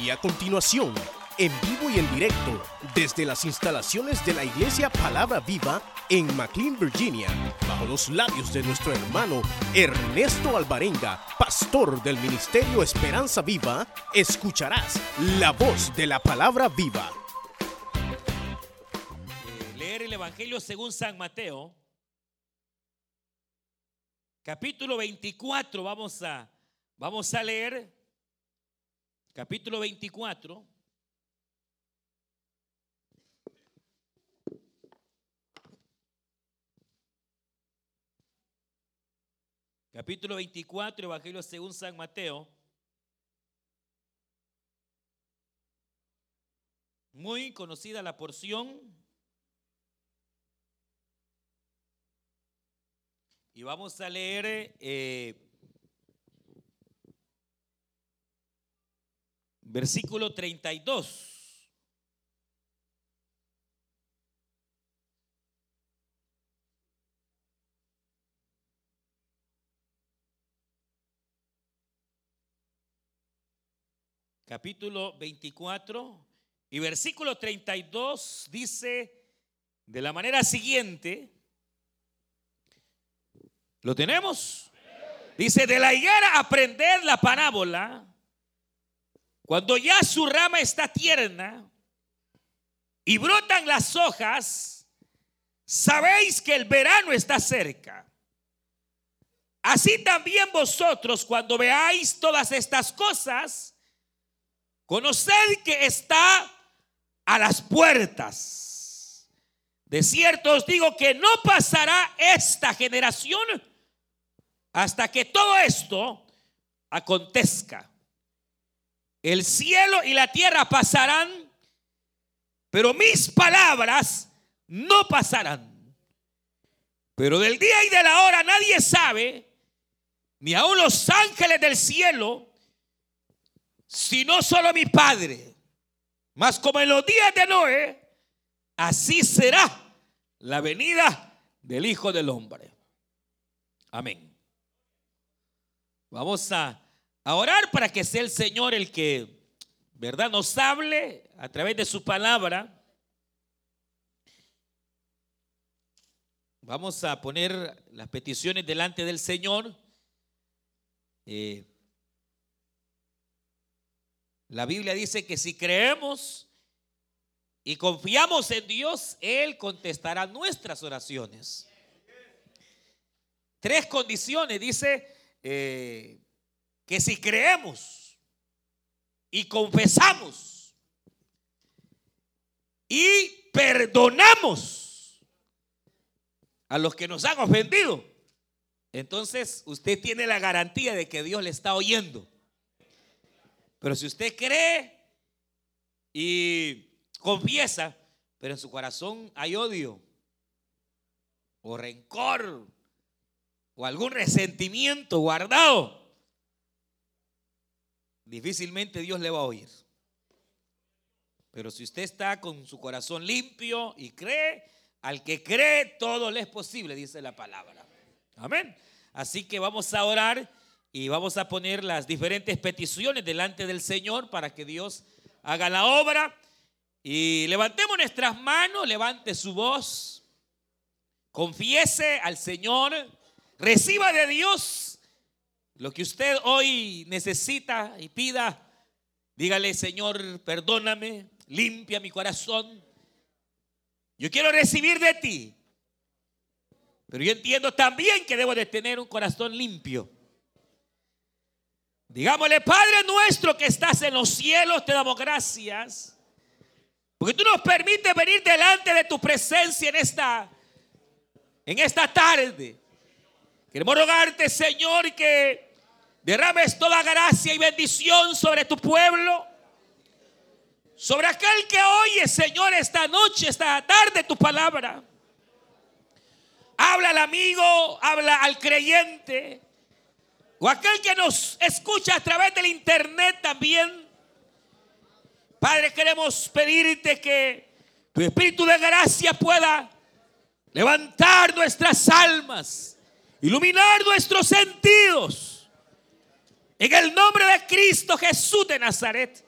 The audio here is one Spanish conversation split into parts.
Y a continuación, en vivo y en directo, desde las instalaciones de la Iglesia Palabra Viva en McLean, Virginia, bajo los labios de nuestro hermano Ernesto Alvarenga, pastor del Ministerio Esperanza Viva, escucharás la voz de la Palabra Viva. Eh, leer el Evangelio según San Mateo, capítulo 24, vamos a, vamos a leer, capítulo 24. Capítulo 24, Evangelio según San Mateo. Muy conocida la porción. Y vamos a leer eh, versículo 32. Capítulo 24 y versículo 32 dice de la manera siguiente, ¿Lo tenemos? Dice, de la higuera aprender la parábola. Cuando ya su rama está tierna y brotan las hojas, sabéis que el verano está cerca. Así también vosotros, cuando veáis todas estas cosas, conoced que está a las puertas. De cierto os digo que no pasará esta generación hasta que todo esto acontezca. El cielo y la tierra pasarán, pero mis palabras no pasarán. Pero del día y de la hora nadie sabe, ni aun los ángeles del cielo, sino solo mi Padre. Mas como en los días de Noé, así será la venida del Hijo del Hombre. Amén. Vamos a, orar para que sea el Señor el que, ¿verdad?, nos hable a través de su palabra. Vamos a poner las peticiones delante del Señor. Eh, la Biblia dice que si creemos y confiamos en Dios, Él contestará nuestras oraciones. Tres condiciones, dice eh, que si creemos y confesamos y perdonamos a los que nos han ofendido, entonces usted tiene la garantía de que Dios le está oyendo. Pero si usted cree y confiesa, pero en su corazón hay odio o rencor o algún resentimiento guardado, difícilmente Dios le va a oír. Pero si usted está con su corazón limpio y cree, al que cree todo le es posible, dice la palabra. Amén. Así que vamos a orar y vamos a poner las diferentes peticiones delante del Señor para que Dios haga la obra. Y levantemos nuestras manos, levante su voz, confiese al Señor Reciba de Dios lo que usted hoy necesita y pida. Dígale, Señor, perdóname, limpia mi corazón. Yo quiero recibir de ti. Pero yo entiendo también que debo de tener un corazón limpio. Digámosle, Padre nuestro que estás en los cielos, te damos gracias. Porque tú nos permites venir delante de tu presencia en esta, en esta tarde. Queremos rogarte, Señor, que derrames toda gracia y bendición sobre tu pueblo. Sobre aquel que oye, Señor, esta noche, esta tarde tu palabra. Habla al amigo, habla al creyente. O aquel que nos escucha a través del internet también. Padre, queremos pedirte que tu Espíritu de gracia pueda levantar nuestras almas iluminar nuestros sentidos. En el nombre de Cristo Jesús de Nazaret.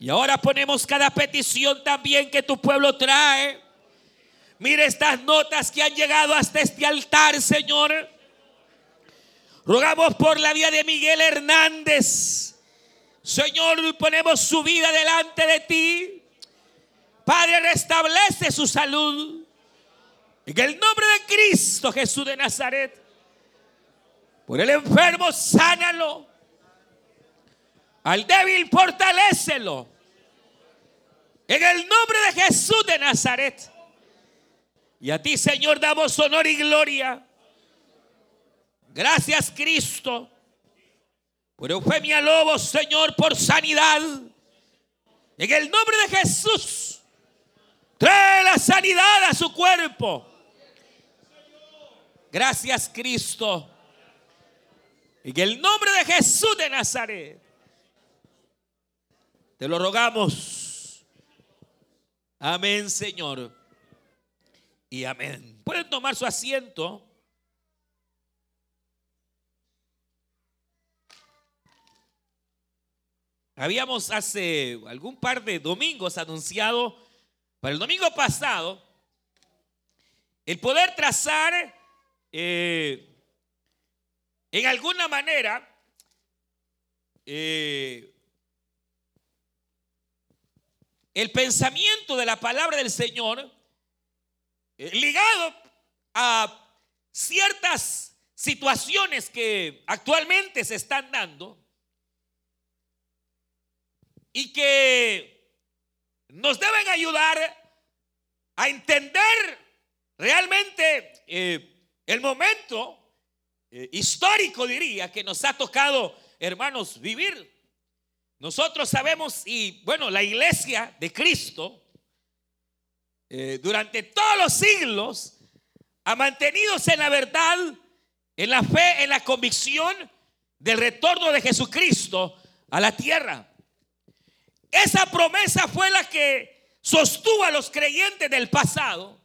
Y ahora ponemos cada petición también que tu pueblo trae. Mire estas notas que han llegado hasta este altar, Señor. Rogamos por la vida de Miguel Hernández. Señor, ponemos su vida delante de ti. Padre, restablece su salud. En el nombre de Cristo Jesús de Nazaret. Por el enfermo, sánalo. Al débil, fortalécelo. En el nombre de Jesús de Nazaret. Y a ti, Señor, damos honor y gloria. Gracias, Cristo. Por Eufemia Lobos, Señor, por sanidad. En el nombre de Jesús. Trae la sanidad a su cuerpo. Gracias, Cristo. En el nombre de Jesús de Nazaret. Te lo rogamos. Amén, Señor. Y amén. Pueden tomar su asiento. Habíamos hace algún par de domingos anunciado para el domingo pasado el poder trazar eh, en alguna manera eh, el pensamiento de la palabra del Señor eh, ligado a ciertas situaciones que actualmente se están dando y que nos deben ayudar a entender realmente eh, el momento eh, histórico, diría, que nos ha tocado, hermanos, vivir. Nosotros sabemos, y bueno, la iglesia de Cristo, eh, durante todos los siglos, ha mantenido en la verdad, en la fe, en la convicción del retorno de Jesucristo a la tierra. Esa promesa fue la que sostuvo a los creyentes del pasado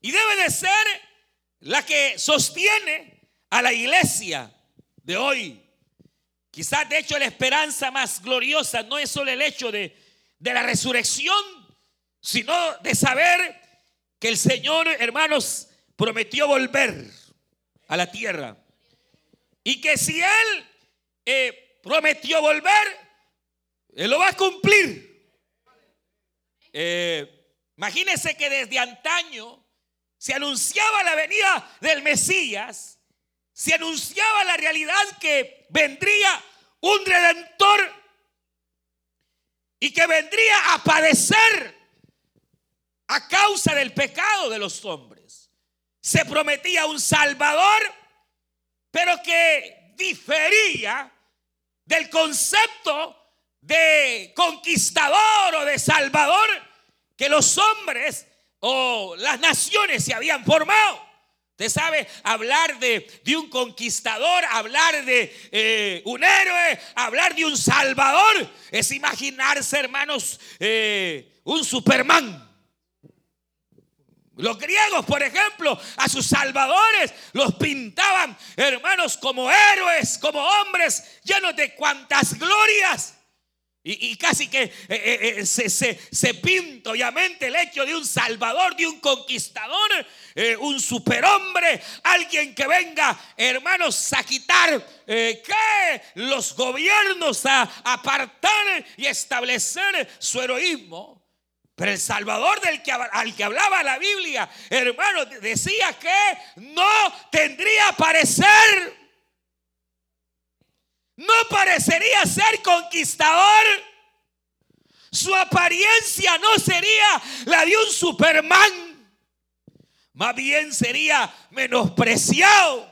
y debe de ser la que sostiene a la iglesia de hoy. Quizás de hecho la esperanza más gloriosa no es solo el hecho de, de la resurrección, sino de saber que el Señor, hermanos, prometió volver a la tierra. Y que si Él eh, prometió volver, él lo va a cumplir. Eh, imagínense que desde antaño se anunciaba la venida del Mesías, se anunciaba la realidad que vendría un redentor y que vendría a padecer a causa del pecado de los hombres. Se prometía un Salvador, pero que difería del concepto de conquistador o de salvador que los hombres o las naciones se habían formado. Usted sabe, hablar de, un conquistador, hablar de eh, un héroe, hablar de un salvador, es imaginarse, hermanos, eh, un Superman. Los griegos, por ejemplo, a sus salvadores los pintaban, hermanos, como héroes, como hombres llenos de cuantas glorias. Y, casi que eh, eh, eh, se, se, pinta obviamente el hecho de un salvador, de un conquistador, un superhombre, alguien que venga, hermanos, a quitar que los gobiernos, a apartar y establecer su heroísmo. Pero el Salvador del que, al que hablaba la Biblia, hermano, decía que no tendría parecer no parecería ser conquistador. Su apariencia no sería la de un Superman. Más bien sería menospreciado.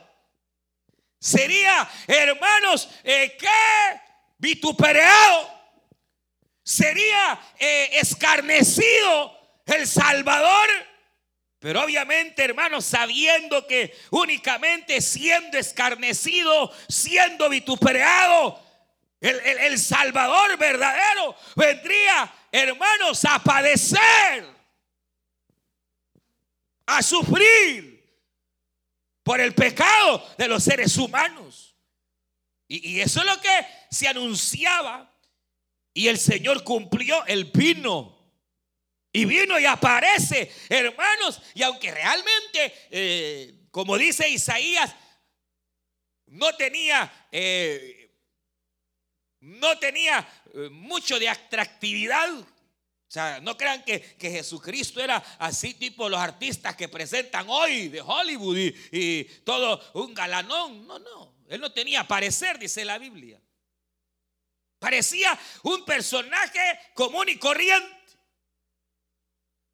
Sería, hermanos, eh, que vituperado. Sería eh, escarnecido el Salvador pero obviamente, hermanos, sabiendo que únicamente siendo escarnecido, siendo vituperado, el, Salvador verdadero vendría, hermanos, a padecer, a sufrir por el pecado de los seres humanos. Y, y eso es lo que se anunciaba Y el Señor cumplió, el vino. Y vino y aparece, hermanos. Y aunque realmente, eh, como dice Isaías, no tenía, eh, no tenía eh, mucho de atractividad. O sea, no crean que, Jesucristo era así tipo los artistas que presentan hoy de Hollywood y, y todo un galanón. No, no. Él no tenía parecer, dice la Biblia. Parecía un personaje común y corriente.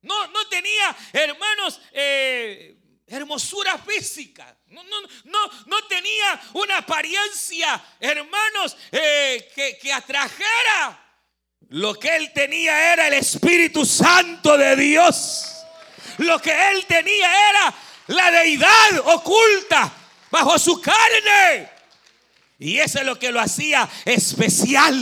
No, no tenía, hermanos, eh, hermosura física. No, no, no, no, tenía una apariencia, hermanos, eh, que, que atrajera. Lo que él tenía era el Espíritu Santo de Dios. Lo que él tenía era la deidad oculta bajo su carne. Y eso es lo que lo hacía especial.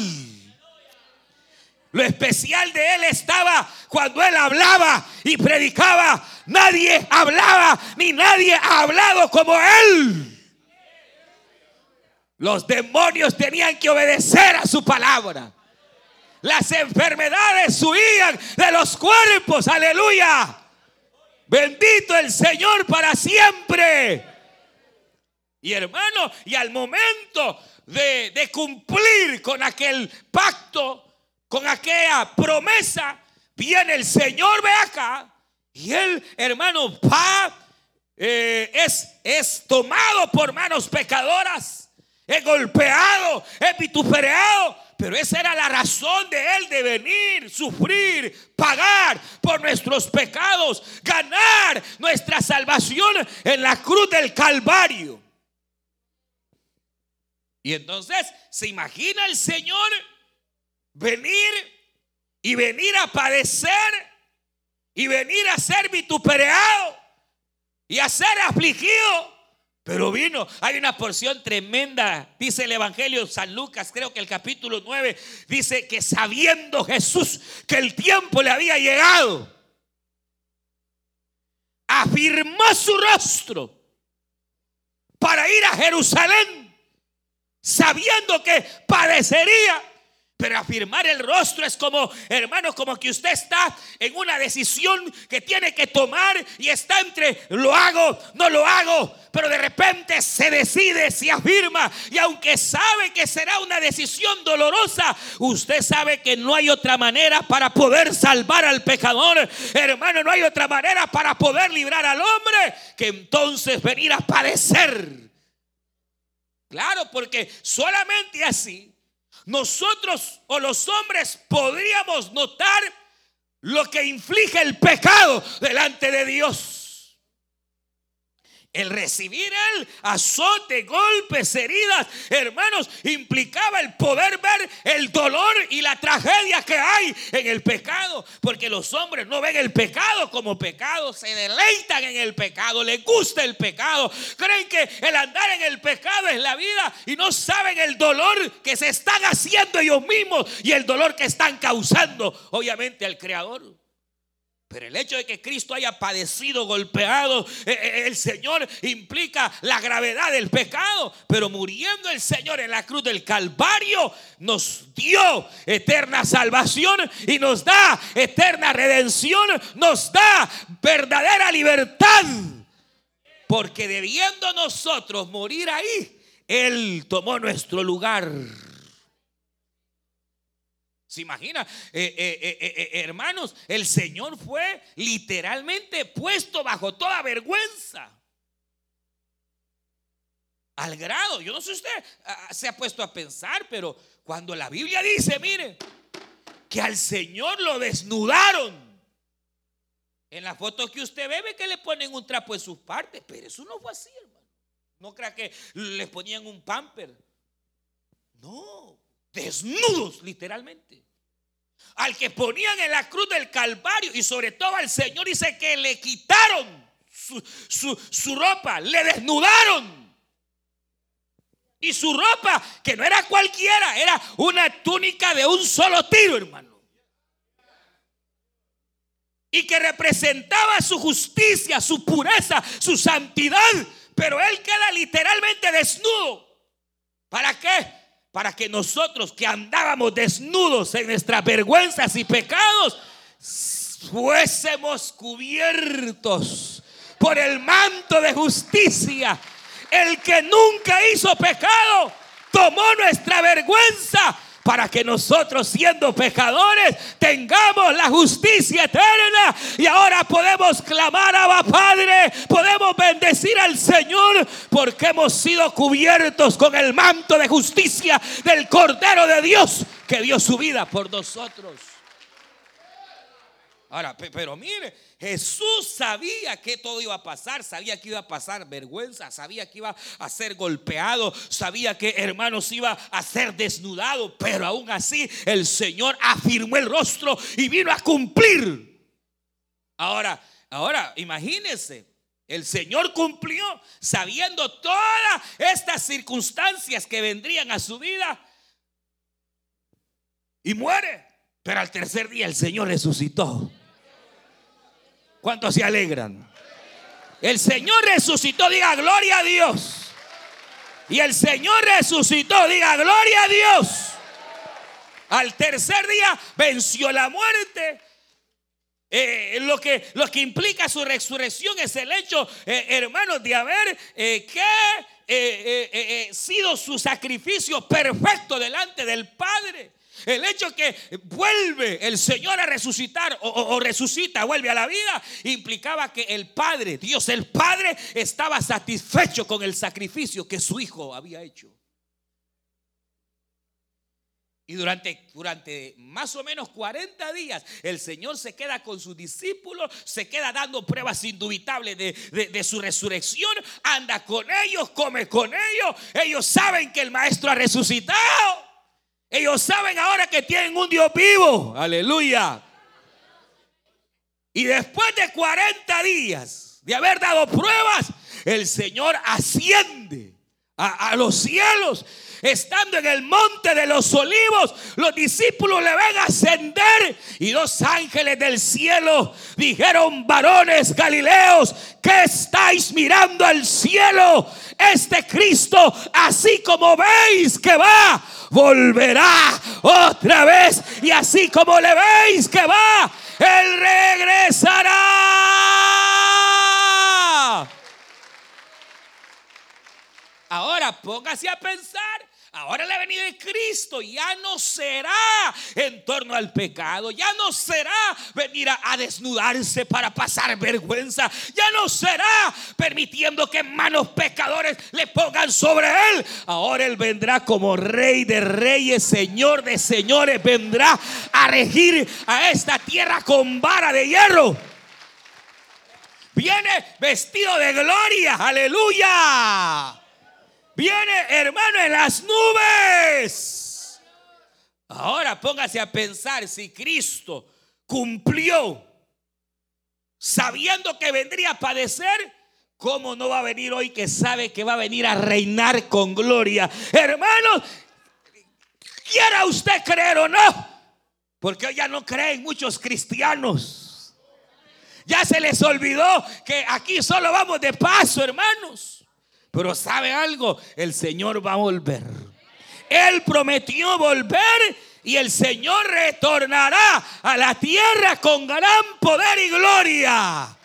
Lo especial de él estaba cuando él hablaba y predicaba. Nadie hablaba ni nadie ha hablado como él. Los demonios tenían que obedecer a su palabra. Las enfermedades huían de los cuerpos. Aleluya. Bendito el Señor para siempre. Y hermano, y al momento de, de cumplir con aquel pacto, con aquella promesa, viene el Señor, ve acá, y él, hermano, va, eh, es, es tomado por manos pecadoras, es golpeado, es vituperado, pero esa era la razón de él de venir, sufrir, pagar por nuestros pecados, ganar nuestra salvación en la cruz del Calvario. Y entonces, ¿se imagina el Señor? Venir y venir a padecer y venir a ser vituperado y a ser afligido. Pero vino, hay una porción tremenda, dice el Evangelio San Lucas, creo que el capítulo 9, dice que sabiendo Jesús que el tiempo le había llegado, afirmó su rostro para ir a Jerusalén, sabiendo que padecería pero afirmar el rostro es como, hermano, como que usted está en una decisión que tiene que tomar y está entre lo hago, no lo hago. Pero de repente se decide, se afirma. Y aunque sabe que será una decisión dolorosa, usted sabe que no hay otra manera para poder salvar al pecador. Hermano, no hay otra manera para poder librar al hombre que entonces venir a padecer. Claro, porque solamente así nosotros o los hombres podríamos notar lo que inflige el pecado delante de Dios. El recibir el azote, golpes, heridas, hermanos, implicaba el poder ver el dolor y la tragedia que hay en el pecado. Porque los hombres no ven el pecado como pecado, se deleitan en el pecado, les gusta el pecado. Creen que el andar en el pecado es la vida y no saben el dolor que se están haciendo ellos mismos y el dolor que están causando, obviamente, al Creador. Pero el hecho de que Cristo haya padecido, golpeado, eh, eh, el Señor implica la gravedad del pecado. Pero muriendo el Señor en la cruz del Calvario, nos dio eterna salvación y nos da eterna redención, nos da verdadera libertad. Porque debiendo nosotros morir ahí, Él tomó nuestro lugar. ¿Se imagina? Eh, eh, eh, hermanos, el Señor fue literalmente puesto bajo toda vergüenza. Al grado, yo no sé usted ah, ah, se ha puesto a pensar, pero cuando la Biblia dice, mire, que al Señor lo desnudaron. En la foto que usted ve, ve que le ponen un trapo en sus partes, pero eso no fue así, hermano. No crea que les ponían un pamper. No, desnudos literalmente. Al que ponían en la cruz del Calvario y sobre todo al Señor dice que le quitaron su, ropa, le desnudaron. Y su ropa, que no era cualquiera, era una túnica de un solo tiro, hermano. Y que representaba su justicia, su pureza, su santidad. Pero él queda literalmente desnudo. ¿Para qué? Para que nosotros que andábamos desnudos en nuestras vergüenzas y pecados, fuésemos cubiertos por el manto de justicia. El que nunca hizo pecado tomó nuestra vergüenza para que nosotros siendo pecadores tengamos la justicia eterna y ahora podemos clamar a Padre, podemos bendecir al Señor porque hemos sido cubiertos con el manto de justicia del Cordero de Dios que dio su vida por nosotros. Ahora, pero mire, Jesús sabía que todo iba a pasar, sabía que iba a pasar vergüenza, sabía que iba a ser golpeado, sabía que hermanos iba a ser desnudado, pero aún así el Señor afirmó el rostro y vino a cumplir. Ahora, ahora, imagínense, el Señor cumplió sabiendo todas estas circunstancias que vendrían a su vida y muere. Pero al tercer día el Señor resucitó. ¿Cuántos se alegran? El Señor resucitó, diga gloria a Dios. Y el Señor resucitó, diga gloria a Dios. Al tercer día venció la muerte. Eh, lo, que, lo que implica su resurrección es el hecho, eh, hermanos, de haber eh, que sido su sacrificio perfecto delante del Padre. El hecho que vuelve el Señor a resucitar o, resucita, vuelve a la vida, implicaba que el Padre, Dios el Padre, estaba satisfecho con el sacrificio que su Hijo había hecho. Y durante, durante más o menos 40 días el Señor se queda con sus discípulos, se queda dando pruebas indubitables de, de, su resurrección, anda con ellos, come con ellos, ellos saben que el Maestro ha resucitado. Ellos saben ahora que tienen un Dios vivo. Aleluya. Y después de 40 días de haber dado pruebas, el Señor asciende a, los cielos. Estando en el monte de los olivos, los discípulos le ven ascender y dos ángeles del cielo dijeron, varones galileos, ¿qué estáis mirando al cielo? Este Cristo, así como veis que va, volverá otra vez. Y así como le veis que va, Él regresará. Ahora póngase a pensar Ahora la venida de Cristo ya no será en torno al pecado, ya no será venir a, desnudarse para pasar vergüenza, ya no será permitiendo que manos pecadores le pongan sobre él. Ahora él vendrá como rey de reyes, señor de señores, vendrá a regir a esta tierra con vara de hierro. Viene vestido de gloria, aleluya viene, hermano, en las nubes. Ahora póngase a pensar si Cristo cumplió sabiendo que vendría a padecer. ¿Cómo no va a venir hoy que sabe que va a venir a reinar con gloria? Hermanos, quiera usted creer o no, porque ya no creen muchos cristianos. Ya se les olvidó que aquí solo vamos de paso, hermanos. Pero ¿sabe algo? El Señor va a volver. Él prometió volver y el Señor retornará a la tierra con gran poder y gloria.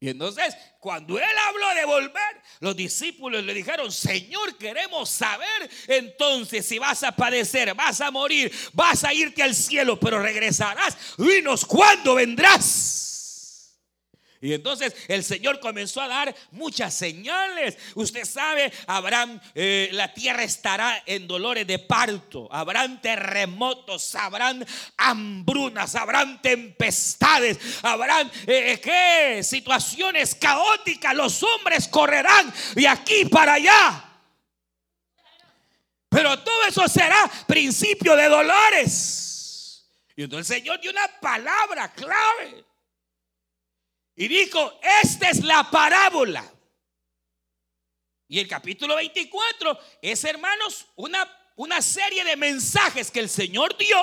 Y entonces, cuando él habló de volver, los discípulos le dijeron, Señor, queremos saber entonces si vas a padecer, vas a morir, vas a irte al cielo, pero regresarás. Dinos cuándo vendrás. Y entonces el Señor comenzó a dar muchas señales. Usted sabe, habrán, eh, la tierra estará en dolores de parto, habrán terremotos, habrán hambrunas, habrán tempestades, habrán, eh, ¿qué? Situaciones caóticas. Los hombres correrán de aquí para allá. Pero todo eso será principio de dolores. Y entonces el Señor dio una palabra clave. Y dijo, esta es la parábola. Y el capítulo 24 es, hermanos, una, una serie de mensajes que el Señor dio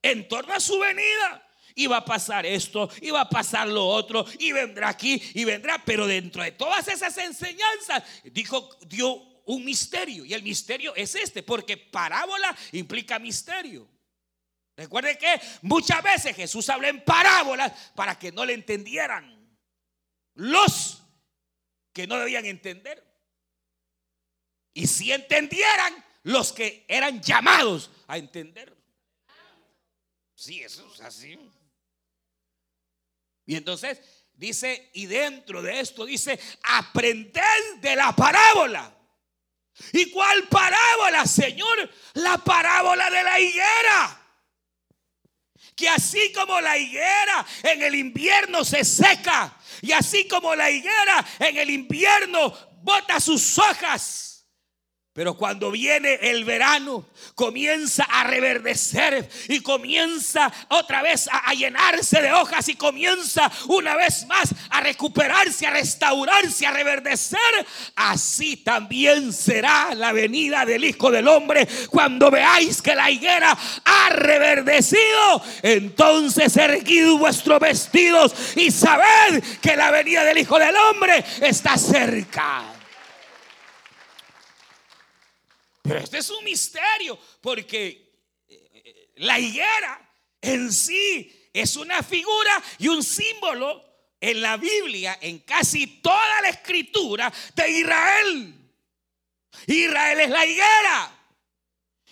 en torno a su venida. Iba a pasar esto, iba a pasar lo otro, y vendrá aquí, y vendrá. Pero dentro de todas esas enseñanzas, dijo, dio un misterio. Y el misterio es este, porque parábola implica misterio. Recuerde que muchas veces Jesús habla en parábolas para que no le entendieran los que no debían entender. Y si entendieran los que eran llamados a entender. Sí, eso es así. Y entonces dice, y dentro de esto dice, aprender de la parábola. ¿Y cuál parábola, Señor? La parábola de la higuera. Que así como la higuera en el invierno se seca, y así como la higuera en el invierno bota sus hojas, pero cuando viene el verano, comienza a reverdecer y comienza otra vez a, llenarse de hojas y comienza una vez más a recuperarse, a restaurarse, a reverdecer. Así también será la venida del Hijo del Hombre. Cuando veáis que la higuera ha reverdecido, entonces erguid vuestros vestidos y sabed que la venida del Hijo del Hombre está cerca. Pero este es un misterio porque eh, la higuera en sí es una figura y un símbolo en la Biblia, en casi toda la escritura de Israel. Israel es la higuera.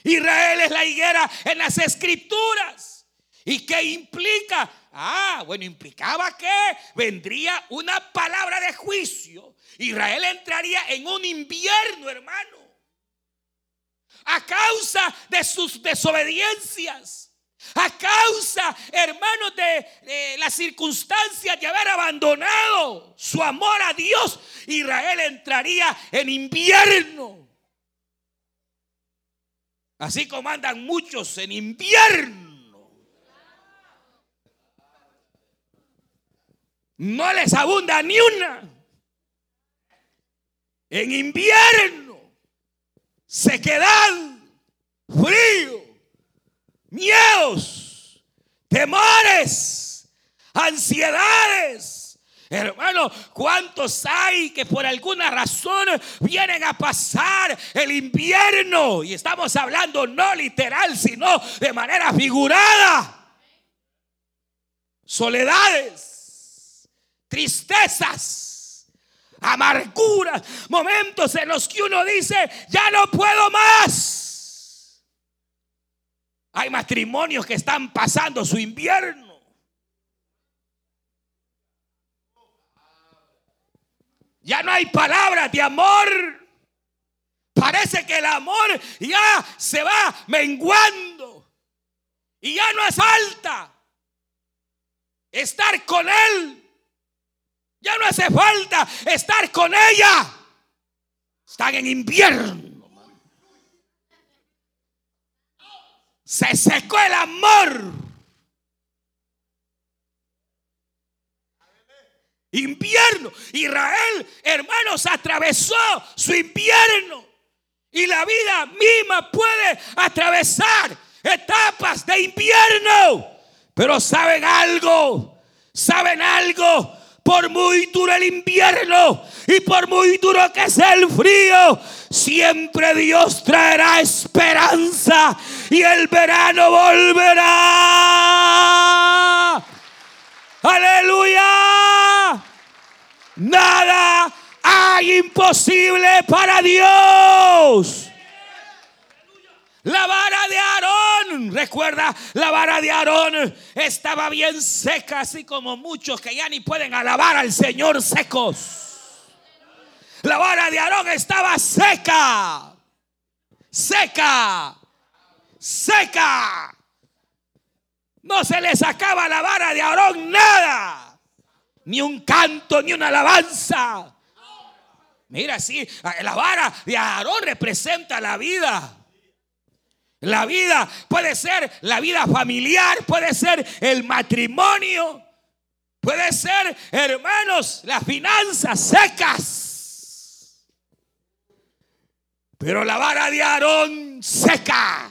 Israel es la higuera en las escrituras. ¿Y qué implica? Ah, bueno, implicaba que vendría una palabra de juicio. Israel entraría en un invierno, hermano a causa de sus desobediencias. A causa, hermanos, de, las circunstancias de haber abandonado su amor a Dios, Israel entraría en invierno. Así como andan muchos en invierno. No les abunda ni una. En invierno sequedad, frío, miedos, temores, ansiedades. Hermano, ¿cuántos hay que por alguna razón vienen a pasar el invierno? Y estamos hablando no literal, sino de manera figurada. Soledades, tristezas amarguras, momentos en los que uno dice, ya no puedo más. Hay matrimonios que están pasando su invierno. Ya no hay palabras de amor. Parece que el amor ya se va menguando. Y ya no es alta. Estar con Él ya no hace falta estar con ella. Están en invierno. Se secó el amor. Invierno. Israel, hermanos, atravesó su invierno. Y la vida misma puede atravesar etapas de invierno. Pero saben algo, saben algo por muy duro el invierno y por muy duro que sea el frío, siempre Dios traerá esperanza y el verano volverá. Aleluya. Nada hay imposible para Dios. La vara de Aarón, recuerda, la vara de Aarón estaba bien seca, así como muchos que ya ni pueden alabar al Señor secos. La vara de Aarón estaba seca, seca, seca. No se le sacaba la vara de Aarón nada, ni un canto, ni una alabanza. Mira, sí, la vara de Aarón representa la vida. La vida puede ser la vida familiar, puede ser el matrimonio, puede ser, hermanos, las finanzas secas. Pero la vara de Aarón seca,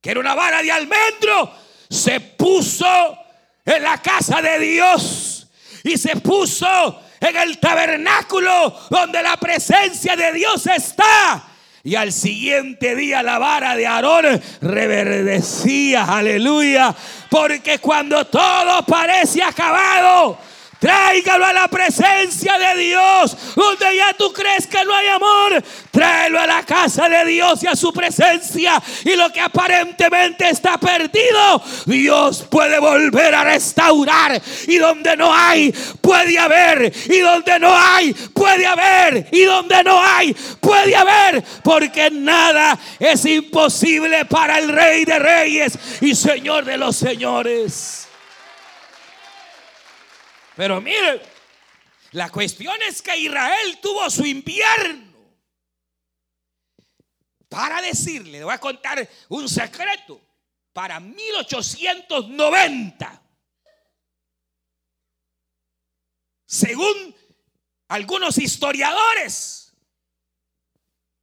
que era una vara de almendro, se puso en la casa de Dios y se puso en el tabernáculo donde la presencia de Dios está. Y al siguiente día la vara de Aarón reverdecía, aleluya. Porque cuando todo parece acabado, Tráigalo a la presencia de Dios. Donde ya tú crees que no hay amor. Tráelo a la casa de Dios y a su presencia. Y lo que aparentemente está perdido, Dios puede volver a restaurar. Y donde no hay, puede haber. Y donde no hay, puede haber. Y donde no hay, puede haber. Porque nada es imposible para el Rey de Reyes y Señor de los Señores. Pero mire, la cuestión es que Israel tuvo su invierno. Para decirle, le voy a contar un secreto. Para 1890, según algunos historiadores,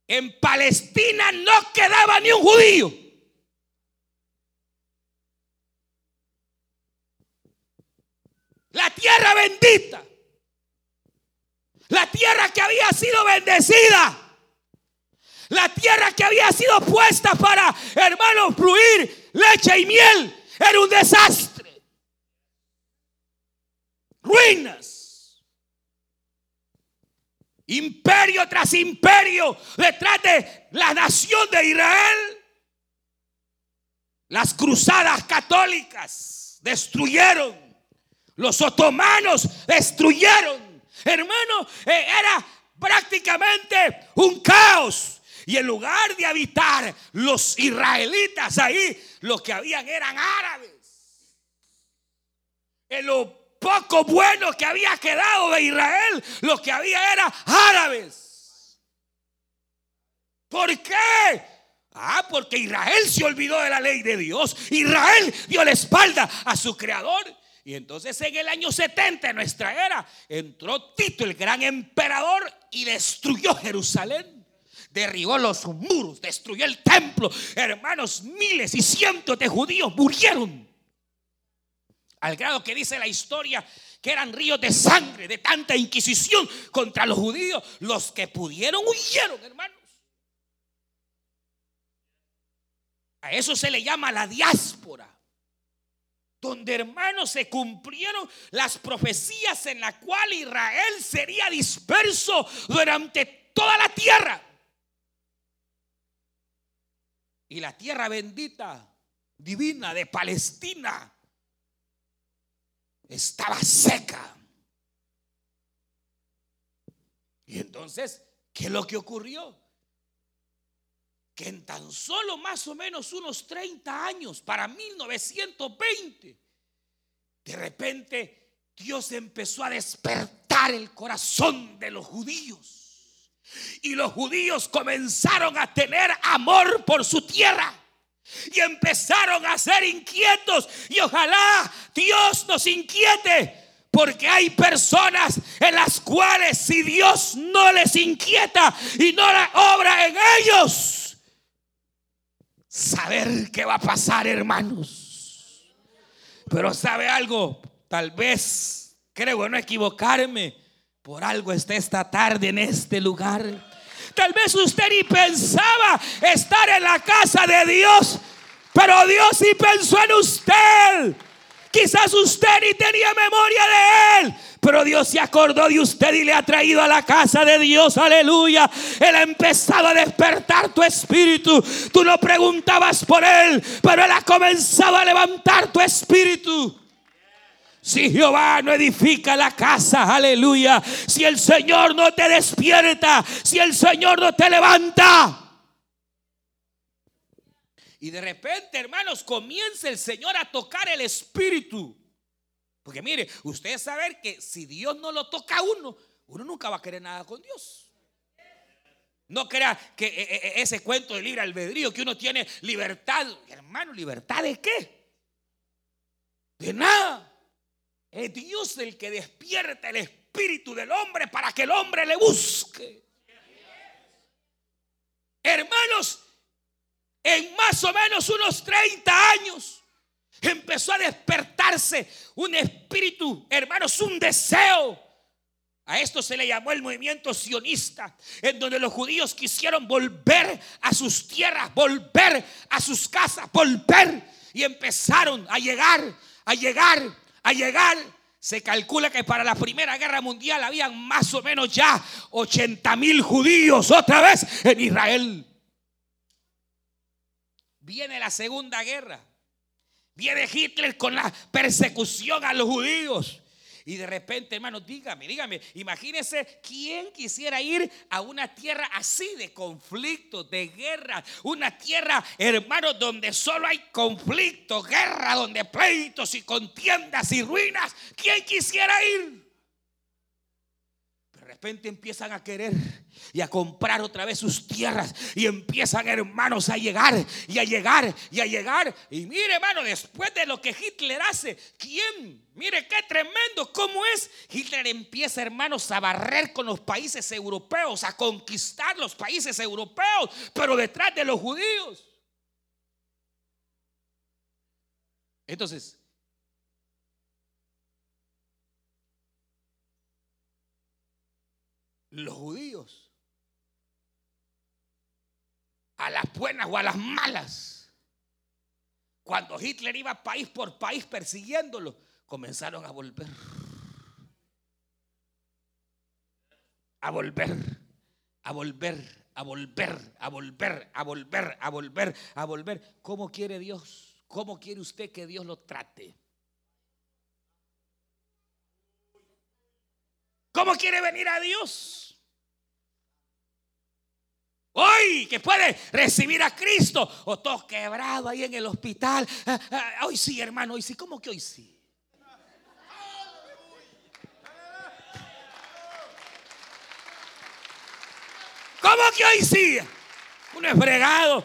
en Palestina no quedaba ni un judío. La tierra bendita. La tierra que había sido bendecida. La tierra que había sido puesta para, hermanos, fluir leche y miel. Era un desastre. Ruinas. Imperio tras imperio detrás de la nación de Israel. Las cruzadas católicas destruyeron los otomanos destruyeron. Hermano, eh, era prácticamente un caos. Y en lugar de habitar los israelitas ahí, lo que habían eran árabes. En lo poco bueno que había quedado de Israel, lo que había era árabes. ¿Por qué? Ah, porque Israel se olvidó de la ley de Dios. Israel dio la espalda a su creador y entonces en el año 70 de nuestra era entró Tito, el gran emperador, y destruyó Jerusalén. Derribó los muros, destruyó el templo. Hermanos, miles y cientos de judíos murieron. Al grado que dice la historia que eran ríos de sangre, de tanta inquisición contra los judíos. Los que pudieron huyeron, hermanos. A eso se le llama la diáspora donde hermanos se cumplieron las profecías en la cual Israel sería disperso durante toda la tierra. Y la tierra bendita, divina de Palestina, estaba seca. Y entonces, ¿qué es lo que ocurrió? Que en tan solo más o menos unos 30 años, para 1920, de repente Dios empezó a despertar el corazón de los judíos. Y los judíos comenzaron a tener amor por su tierra. Y empezaron a ser inquietos. Y ojalá Dios nos inquiete. Porque hay personas en las cuales si Dios no les inquieta y no la obra en ellos, saber qué va a pasar, hermanos. Pero sabe algo, tal vez, creo no equivocarme, por algo está esta tarde en este lugar. Tal vez usted ni pensaba estar en la casa de Dios, pero Dios sí pensó en usted. Quizás usted ni tenía memoria de Él, pero Dios se acordó de usted y le ha traído a la casa de Dios. Aleluya. Él ha empezado a despertar tu espíritu. Tú no preguntabas por Él, pero Él ha comenzado a levantar tu espíritu. Si Jehová no edifica la casa, aleluya. Si el Señor no te despierta, si el Señor no te levanta. Y de repente, hermanos, comienza el Señor a tocar el espíritu. Porque mire, usted saber que si Dios no lo toca a uno, uno nunca va a querer nada con Dios. No crea que e, e, e, ese cuento de libre albedrío, que uno tiene libertad. Hermano, ¿libertad de qué? De nada. Es Dios el que despierta el espíritu del hombre para que el hombre le busque. Hermanos, en más o menos unos 30 años, empezó a despertarse un espíritu, hermanos, un deseo. A esto se le llamó el movimiento sionista, en donde los judíos quisieron volver a sus tierras, volver a sus casas, volver. Y empezaron a llegar, a llegar, a llegar. Se calcula que para la Primera Guerra Mundial habían más o menos ya 80 mil judíos otra vez en Israel. Viene la Segunda Guerra. Viene Hitler con la persecución a los judíos. Y de repente, hermano, dígame, dígame, imagínese quién quisiera ir a una tierra así de conflicto, de guerra, una tierra, hermano, donde solo hay conflicto, guerra, donde pleitos y contiendas y ruinas. ¿Quién quisiera ir? Repente empiezan a querer y a comprar otra vez sus tierras y empiezan hermanos a llegar y a llegar y a llegar. Y mire hermano, después de lo que Hitler hace, ¿quién? Mire qué tremendo, ¿cómo es? Hitler empieza hermanos a barrer con los países europeos, a conquistar los países europeos, pero detrás de los judíos. Entonces, los judíos, a las buenas o a las malas, cuando Hitler iba país por país persiguiéndolo, comenzaron a volver. A volver, a volver, a volver, a volver, a volver, a volver, a volver. ¿Cómo quiere Dios? ¿Cómo quiere usted que Dios lo trate? ¿Cómo quiere venir a Dios? Hoy que puede recibir a Cristo o todo quebrado ahí en el hospital. Ah, ah, hoy sí, hermano, hoy sí. ¿Cómo que hoy sí? ¿Cómo que hoy sí? Uno es fregado.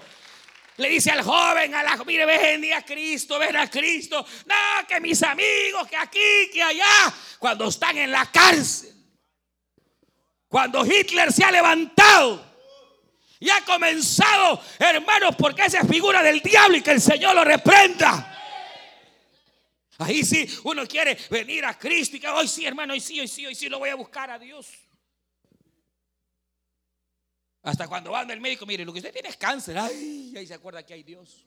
Le dice al joven, a la mire, ven a Cristo, ven a Cristo. No, que mis amigos, que aquí, que allá, cuando están en la cárcel. Cuando Hitler se ha levantado y ha comenzado, hermanos, porque esa es figura del diablo y que el Señor lo reprenda. Ahí sí, uno quiere venir a Cristo y que hoy sí, hermano, hoy sí, hoy sí, hoy sí lo voy a buscar a Dios. Hasta cuando van del médico, mire, lo que usted tiene es cáncer. Ay, ahí se acuerda que hay Dios.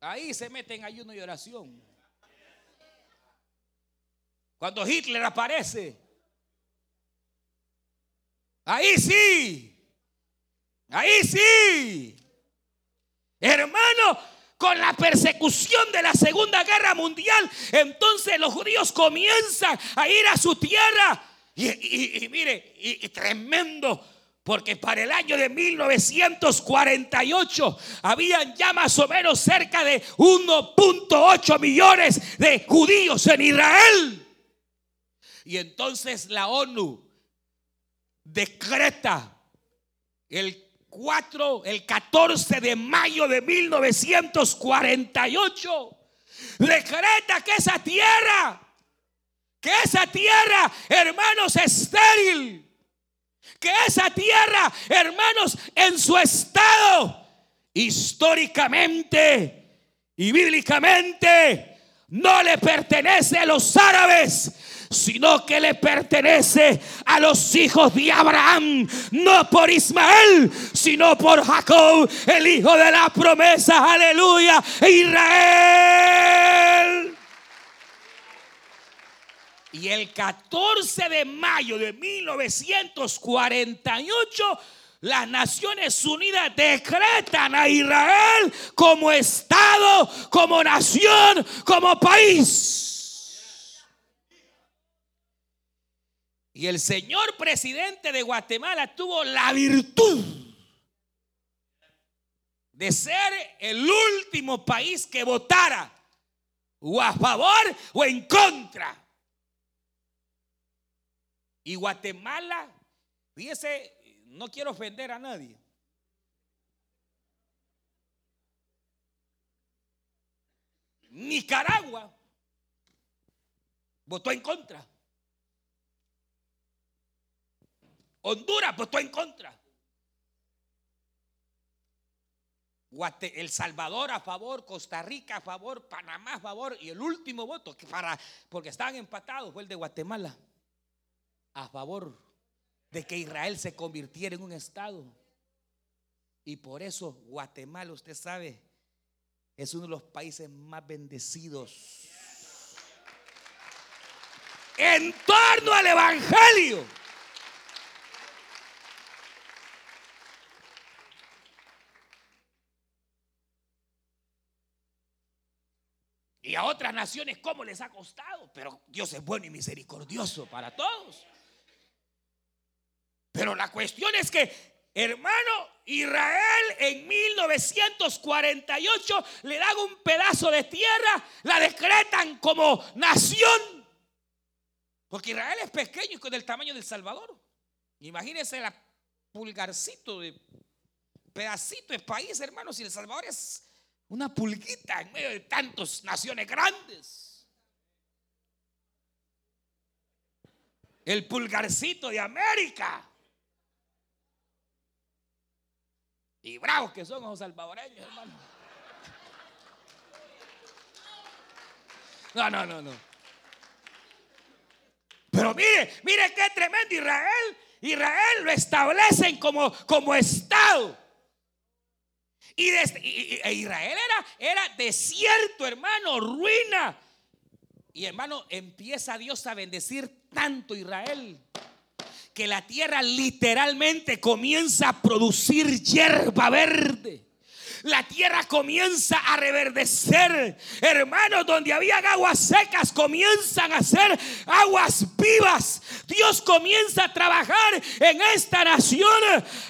Ahí se mete en ayuno y oración. Cuando Hitler aparece, Ahí sí. Ahí sí. Hermano, con la persecución de la Segunda Guerra Mundial, entonces los judíos comienzan a ir a su tierra. Y, mire, y, tremendo, porque para el año de 1948 habían ya más o menos cerca de 1.8 millones de judíos en Israel. Y entonces la ONU decreta el 4, el 14 de mayo de 1948, decreta que esa tierra, que esa tierra, hermanos, estéril, que esa tierra, hermanos, en su estado, históricamente y bíblicamente, no le pertenece a los árabes, sino que le pertenece a los hijos de Abraham, no por Ismael, sino por Jacob, el hijo de la promesa, aleluya, Israel. Y el 14 de mayo de 1948, las Naciones Unidas decretan a Israel como Estado, como nación, como país. Y el señor presidente de Guatemala tuvo la virtud de ser el último país que votara o a favor o en contra. Y Guatemala, fíjese, no quiero ofender a nadie. Nicaragua votó en contra. Honduras votó en contra. El Salvador a favor, Costa Rica a favor, Panamá a favor y el último voto, que para, porque estaban empatados, fue el de Guatemala, a favor de que Israel se convirtiera en un Estado. Y por eso Guatemala, usted sabe, es uno de los países más bendecidos en torno al Evangelio. Y a otras naciones, ¿cómo les ha costado? Pero Dios es bueno y misericordioso para todos. Pero la cuestión es que Hermano, Israel en 1948 le dan un pedazo de tierra, la decretan como nación. Porque Israel es pequeño y con el tamaño del Salvador. Imagínense el pulgarcito de pedacito de país, hermano, si el Salvador es una pulguita en medio de tantas naciones grandes. El pulgarcito de América. Y bravos que son los salvadoreños, hermano. No, no, no, no. Pero mire, mire qué tremendo Israel. Israel lo establecen como, como Estado. Y, e Israel era, era desierto, hermano, ruina. Y hermano, empieza Dios a bendecir tanto Israel que la tierra literalmente comienza a producir hierba verde. La tierra comienza a reverdecer. Hermanos, donde había aguas secas comienzan a ser aguas vivas. Dios comienza a trabajar en esta nación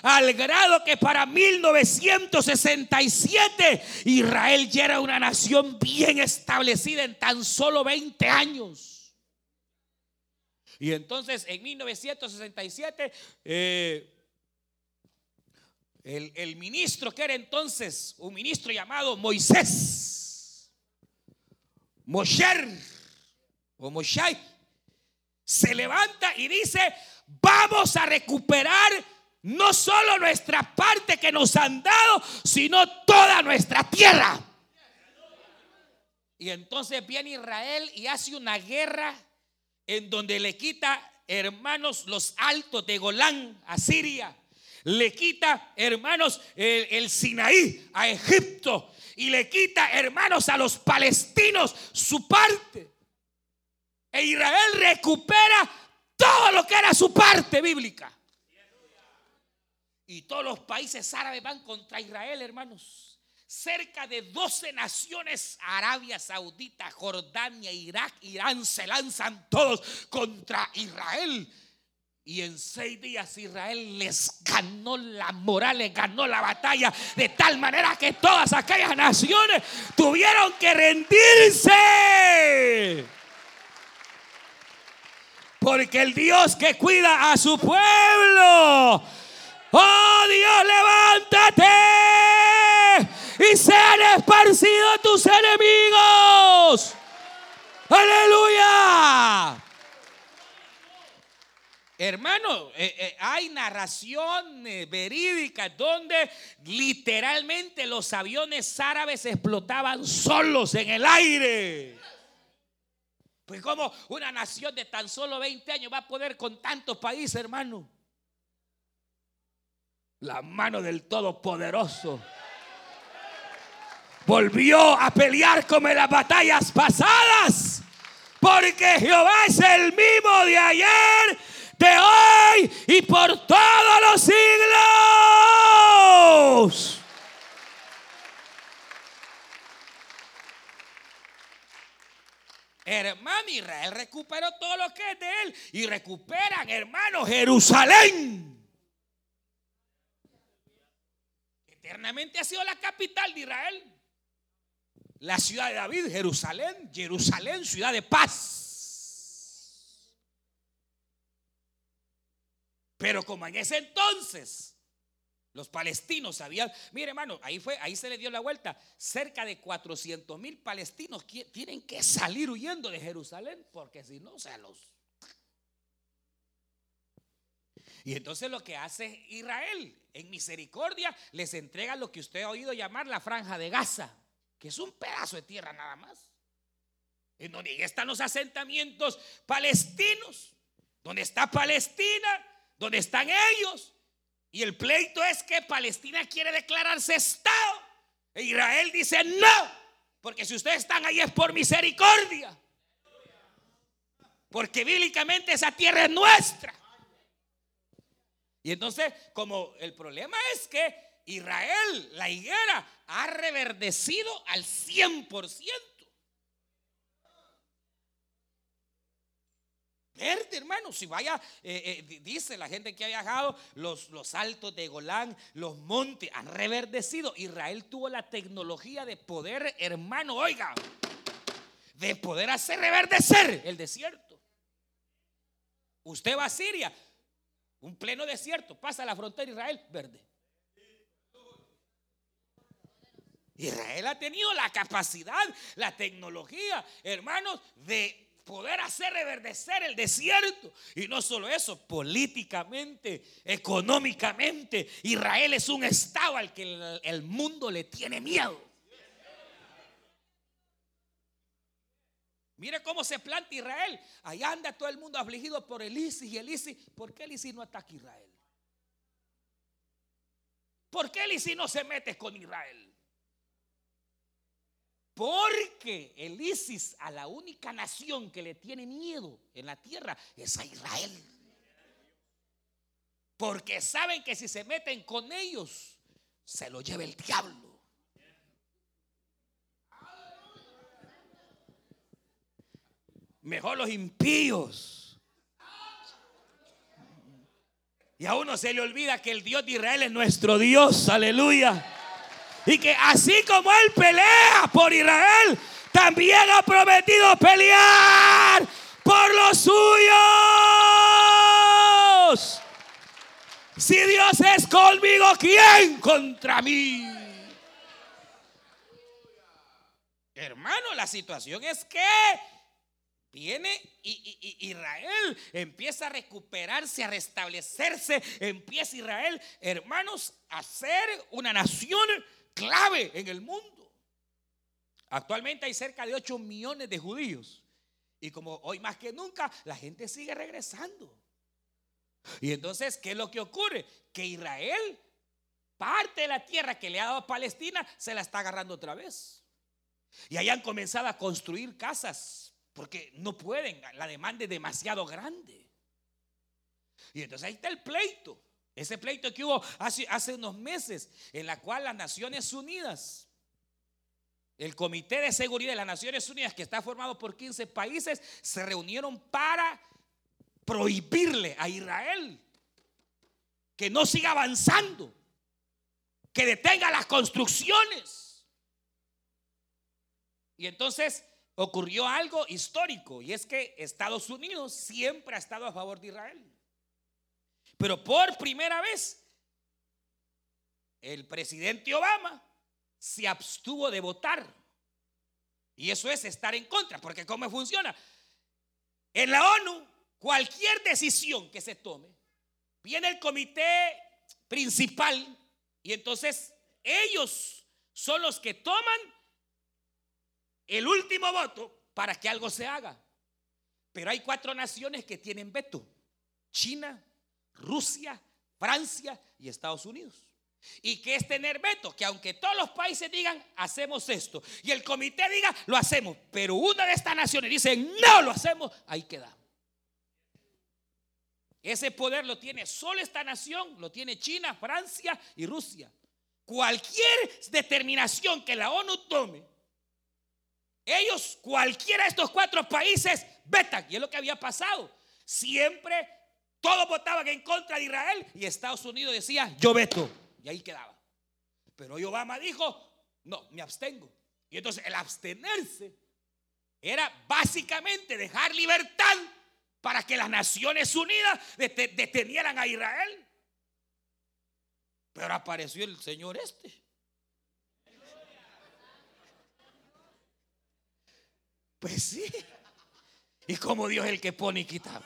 al grado que para 1967 Israel ya era una nación bien establecida en tan solo 20 años. Y entonces en 1967, eh, el, ministro que era entonces un ministro llamado Moisés, Mosher o Moshai, se levanta y dice, vamos a recuperar no solo nuestra parte que nos han dado, sino toda nuestra tierra. Y entonces viene Israel y hace una guerra en donde le quita, hermanos, los altos de Golán a Siria. Le quita, hermanos, el, Sinaí a Egipto. Y le quita, hermanos, a los palestinos su parte. E Israel recupera todo lo que era su parte bíblica. Y todos los países árabes van contra Israel, hermanos cerca de 12 naciones, Arabia Saudita, Jordania, Irak, Irán, se lanzan todos contra Israel. Y en seis días Israel les ganó la moral, les ganó la batalla de tal manera que todas aquellas naciones tuvieron que rendirse. Porque el Dios que cuida a su pueblo, oh Dios, levántate y sean esparcidos tus enemigos. Aleluya. Hermano, eh, eh, hay narración verídica donde literalmente los aviones árabes explotaban solos en el aire. Pues como una nación de tan solo 20 años va a poder con tantos países, hermano. La mano del Todopoderoso volvió a pelear como en las batallas pasadas. Porque Jehová es el mismo de ayer, de hoy y por todos los siglos. Hermano, Israel recuperó todo lo que es de él y recuperan, hermano, Jerusalén. Eternamente ha sido la capital de Israel la ciudad de David, Jerusalén, Jerusalén, ciudad de paz. Pero como en ese entonces los palestinos sabían, mire hermano, ahí fue, ahí se le dio la vuelta, cerca de 400 mil palestinos tienen que salir huyendo de Jerusalén, porque si no, o sea, los... Y entonces lo que hace Israel en misericordia les entrega lo que usted ha oído llamar la franja de Gaza, que es un pedazo de tierra nada más. En donde están los asentamientos palestinos, donde está Palestina, donde están ellos. Y el pleito es que Palestina quiere declararse Estado. E Israel dice no, porque si ustedes están ahí es por misericordia. Porque bíblicamente esa tierra es nuestra. Y entonces, como el problema es que Israel, la higuera, ha reverdecido al 100%. Verde, hermano, si vaya, eh, eh, dice la gente que ha viajado, los, los altos de Golán, los montes, han reverdecido. Israel tuvo la tecnología de poder, hermano, oiga, de poder hacer reverdecer el desierto. Usted va a Siria, un pleno desierto, pasa la frontera Israel, verde. Israel ha tenido la capacidad, la tecnología, hermanos, de poder hacer reverdecer el desierto. Y no solo eso, políticamente, económicamente, Israel es un estado al que el, mundo le tiene miedo. Mire cómo se planta Israel. Allá anda todo el mundo afligido por el ISIS y el ISIS. ¿Por qué el ISIS no ataca a Israel? ¿Por qué el ISIS no se mete con Israel? Porque el ISIS a la única nación que le tiene miedo en la tierra es a Israel. Porque saben que si se meten con ellos, se lo lleva el diablo. Mejor los impíos. Y a uno se le olvida que el Dios de Israel es nuestro Dios. Aleluya. Y que así como Él pelea por Israel, también ha prometido pelear por los suyos. Si Dios es conmigo, ¿quién contra mí? Hermano, la situación es que Viene y, Israel empieza a recuperarse, a restablecerse. Empieza Israel, hermanos, a ser una nación clave en el mundo. Actualmente hay cerca de 8 millones de judíos. Y como hoy más que nunca, la gente sigue regresando. Y entonces, ¿qué es lo que ocurre? Que Israel, parte de la tierra que le ha dado a Palestina, se la está agarrando otra vez. Y ahí han comenzado a construir casas porque no pueden, la demanda es demasiado grande. Y entonces ahí está el pleito. Ese pleito que hubo hace, hace unos meses, en la cual las Naciones Unidas, el Comité de Seguridad de las Naciones Unidas, que está formado por 15 países, se reunieron para prohibirle a Israel que no siga avanzando, que detenga las construcciones. Y entonces ocurrió algo histórico y es que Estados Unidos siempre ha estado a favor de Israel. Pero por primera vez, el presidente Obama se abstuvo de votar. Y eso es estar en contra, porque ¿cómo funciona? En la ONU, cualquier decisión que se tome, viene el comité principal y entonces ellos son los que toman el último voto para que algo se haga. Pero hay cuatro naciones que tienen veto. China, Rusia, Francia y Estados Unidos. ¿Y qué es tener veto? Que aunque todos los países digan, hacemos esto, y el comité diga, lo hacemos, pero una de estas naciones dice, no lo hacemos, ahí queda. Ese poder lo tiene solo esta nación, lo tiene China, Francia y Rusia. Cualquier determinación que la ONU tome ellos, cualquiera de estos cuatro países, vetan. Y es lo que había pasado. Siempre todos votaban en contra de Israel y Estados Unidos decía, yo veto. Y ahí quedaba. Pero hoy Obama dijo, no, me abstengo. Y entonces el abstenerse era básicamente dejar libertad para que las Naciones Unidas detenieran a Israel. Pero apareció el señor este. Pues sí. Y como Dios es el que pone y quita.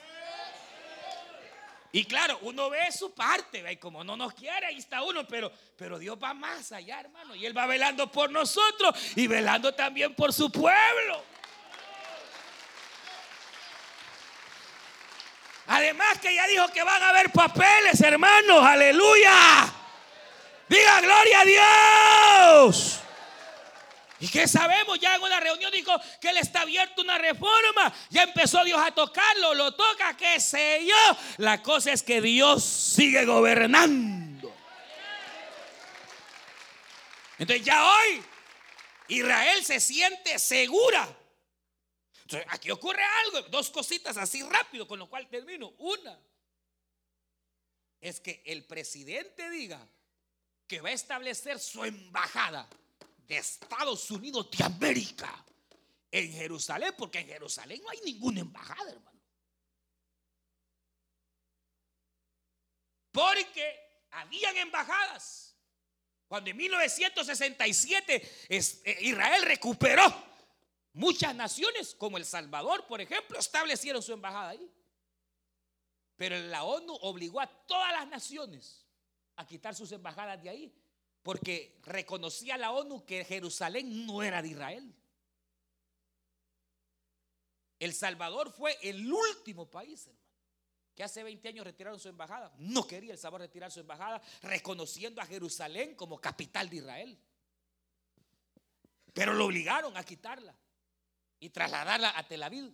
Y claro, uno ve su parte, y como no nos quiere, ahí está uno, pero, pero Dios va más allá, hermano. Y Él va velando por nosotros y velando también por su pueblo. Además que ya dijo que van a haber papeles, hermanos, aleluya. Diga gloria a Dios. ¿Y qué sabemos? Ya en una reunión dijo que él está abierto una reforma. Ya empezó Dios a tocarlo, lo toca, qué sé yo. La cosa es que Dios sigue gobernando. Entonces ya hoy Israel se siente segura. Entonces aquí ocurre algo, dos cositas así rápido, con lo cual termino. Una es que el presidente diga que va a establecer su embajada de Estados Unidos de América en Jerusalén, porque en Jerusalén no hay ninguna embajada, hermano. Porque habían embajadas. Cuando en 1967 eh, Israel recuperó muchas naciones, como El Salvador, por ejemplo, establecieron su embajada ahí. Pero la ONU obligó a todas las naciones a quitar sus embajadas de ahí porque reconocía la ONU que Jerusalén no era de Israel. El Salvador fue el último país, hermano, que hace 20 años retiraron su embajada. No quería El Salvador retirar su embajada, reconociendo a Jerusalén como capital de Israel. Pero lo obligaron a quitarla y trasladarla a Tel Aviv.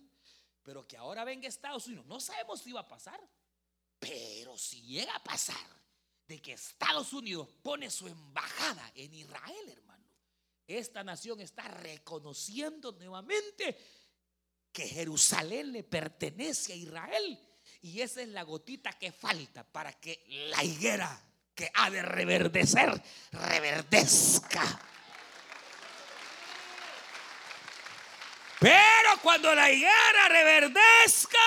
Pero que ahora venga Estados Unidos, no sabemos si va a pasar, pero si llega a pasar de que Estados Unidos pone su embajada en Israel, hermano, esta nación está reconociendo nuevamente que Jerusalén le pertenece a Israel. Y esa es la gotita que falta para que la higuera que ha de reverdecer, reverdezca. Pero cuando la higuera reverdezca,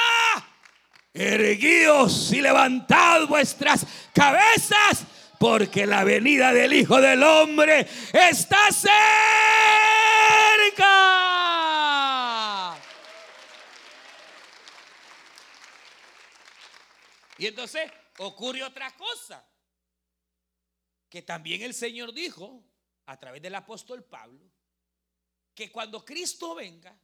erguíos y levantad vuestras cabezas, porque la venida del Hijo del Hombre está cerca. Y entonces ocurre otra cosa, que también el Señor dijo a través del apóstol Pablo, que cuando Cristo venga,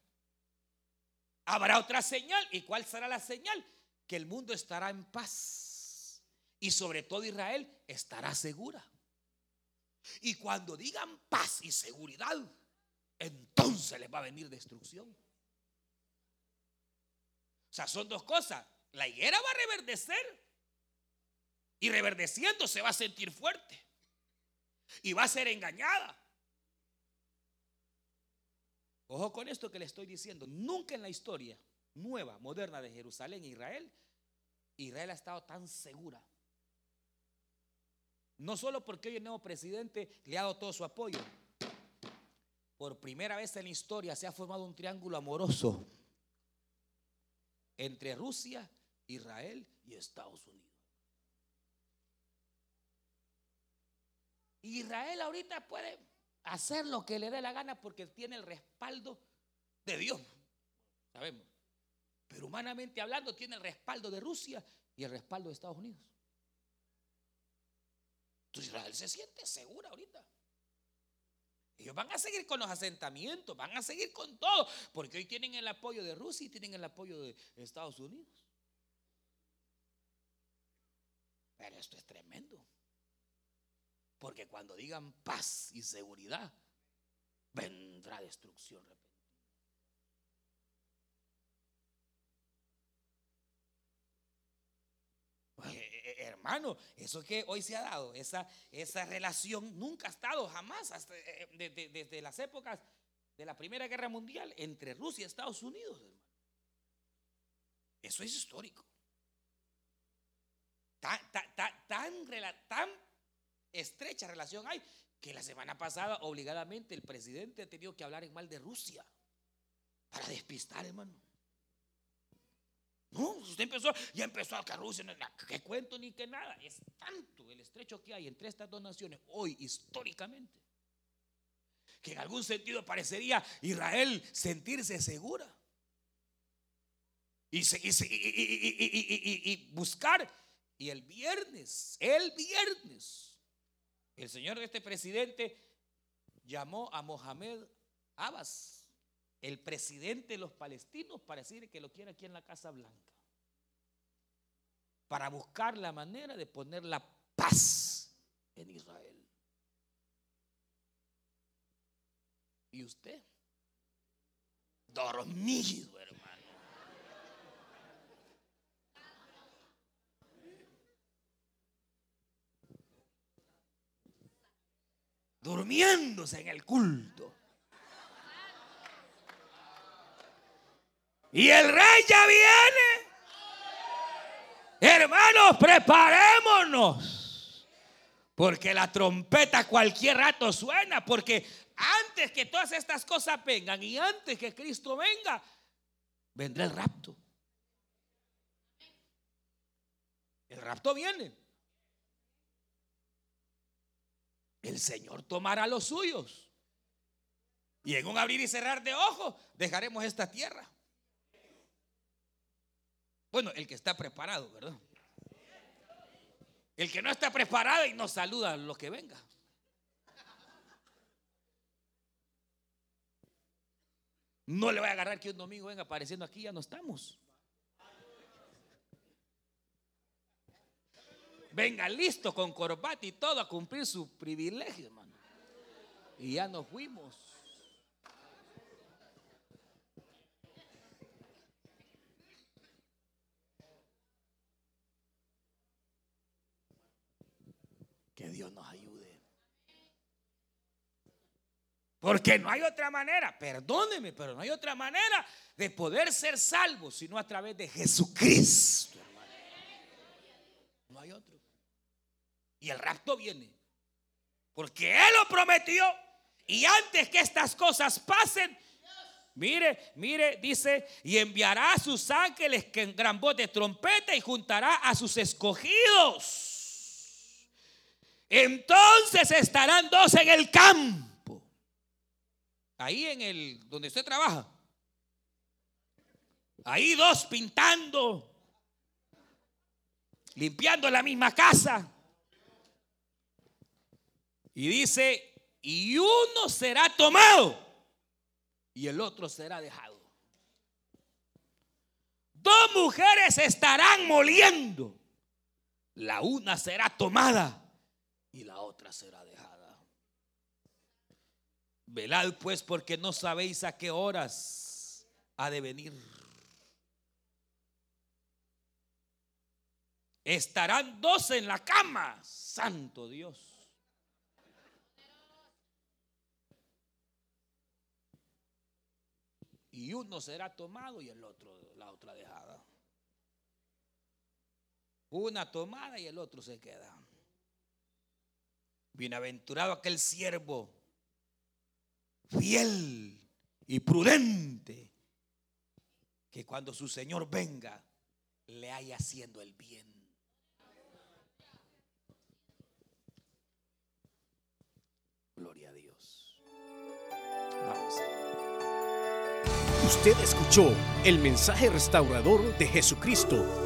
habrá otra señal. ¿Y cuál será la señal? Que el mundo estará en paz y sobre todo Israel estará segura. Y cuando digan paz y seguridad, entonces les va a venir destrucción. O sea, son dos cosas. La higuera va a reverdecer y reverdeciendo se va a sentir fuerte y va a ser engañada. Ojo con esto que le estoy diciendo. Nunca en la historia nueva, moderna de Jerusalén Israel, Israel ha estado tan segura. No solo porque hoy el nuevo presidente le ha dado todo su apoyo. Por primera vez en la historia se ha formado un triángulo amoroso entre Rusia, Israel y Estados Unidos. Israel ahorita puede hacer lo que le dé la gana porque tiene el respaldo de Dios. Sabemos. Pero humanamente hablando tiene el respaldo de Rusia y el respaldo de Estados Unidos. Entonces Israel se siente segura ahorita. Ellos van a seguir con los asentamientos, van a seguir con todo, porque hoy tienen el apoyo de Rusia y tienen el apoyo de Estados Unidos. Pero esto es tremendo. Porque cuando digan paz y seguridad, vendrá destrucción hermano, eso que hoy se ha dado, esa, esa relación nunca ha estado jamás, hasta, eh, desde, las épocas de la Primera Guerra Mundial entre Rusia y Estados Unidos, hermano. Eso es histórico. Tan, tan estrecha relación hay que la semana pasada obligadamente el presidente ha tenido que hablar en mal de Rusia para despistar, hermano. No, usted empezó, ya empezó a Rusia, que cuento ni que nada. Es tanto el estrecho que hay entre estas dos naciones hoy históricamente, que en algún sentido parecería Israel sentirse segura. Y, y, buscar Y el viernes, el viernes, el señor de este presidente llamó a Mohamed Abbas, el presidente de los palestinos, para decir que lo quiere aquí en la Casa Blanca. Para buscar la manera de poner la paz en Israel. ¿Y usted? Dormido, hermano. durmiéndose en el culto. Y el rey ya viene. Hermanos, preparémonos. Porque la trompeta cualquier rato suena. Porque antes que todas estas cosas vengan y antes que Cristo venga, vendrá el rapto. El rapto viene. el Señor tomará los suyos. Y en un abrir y cerrar de ojos dejaremos esta tierra. Bueno, el que está preparado, ¿verdad? El que no está preparado y nos saluda a los que venga. No le voy a agarrar que un domingo venga apareciendo aquí, ya no estamos. venga listo con corbata y todo a cumplir su privilegio, hermano. Y ya nos fuimos. Dios nos ayude. Porque no hay otra manera, perdóneme, pero no hay otra manera de poder ser salvo sino a través de Jesucristo. No hay otro. Y el rapto viene. Porque Él lo prometió. Y antes que estas cosas pasen, mire, mire, dice, y enviará a sus ángeles que en gran voz de trompeta y juntará a sus escogidos. Entonces estarán dos en el campo. Ahí en el donde usted trabaja. Ahí dos pintando, limpiando la misma casa. Y dice, y uno será tomado y el otro será dejado. Dos mujeres estarán moliendo. La una será tomada y la otra será dejada. Velad pues porque no sabéis a qué horas ha de venir. Estarán dos en la cama, santo Dios. y uno será tomado y el otro, la otra dejada. Una tomada y el otro se queda. Bienaventurado aquel siervo, fiel y prudente, que cuando su Señor venga, le haya haciendo el bien. Gloria a Dios. Vamos. Usted escuchó el mensaje restaurador de Jesucristo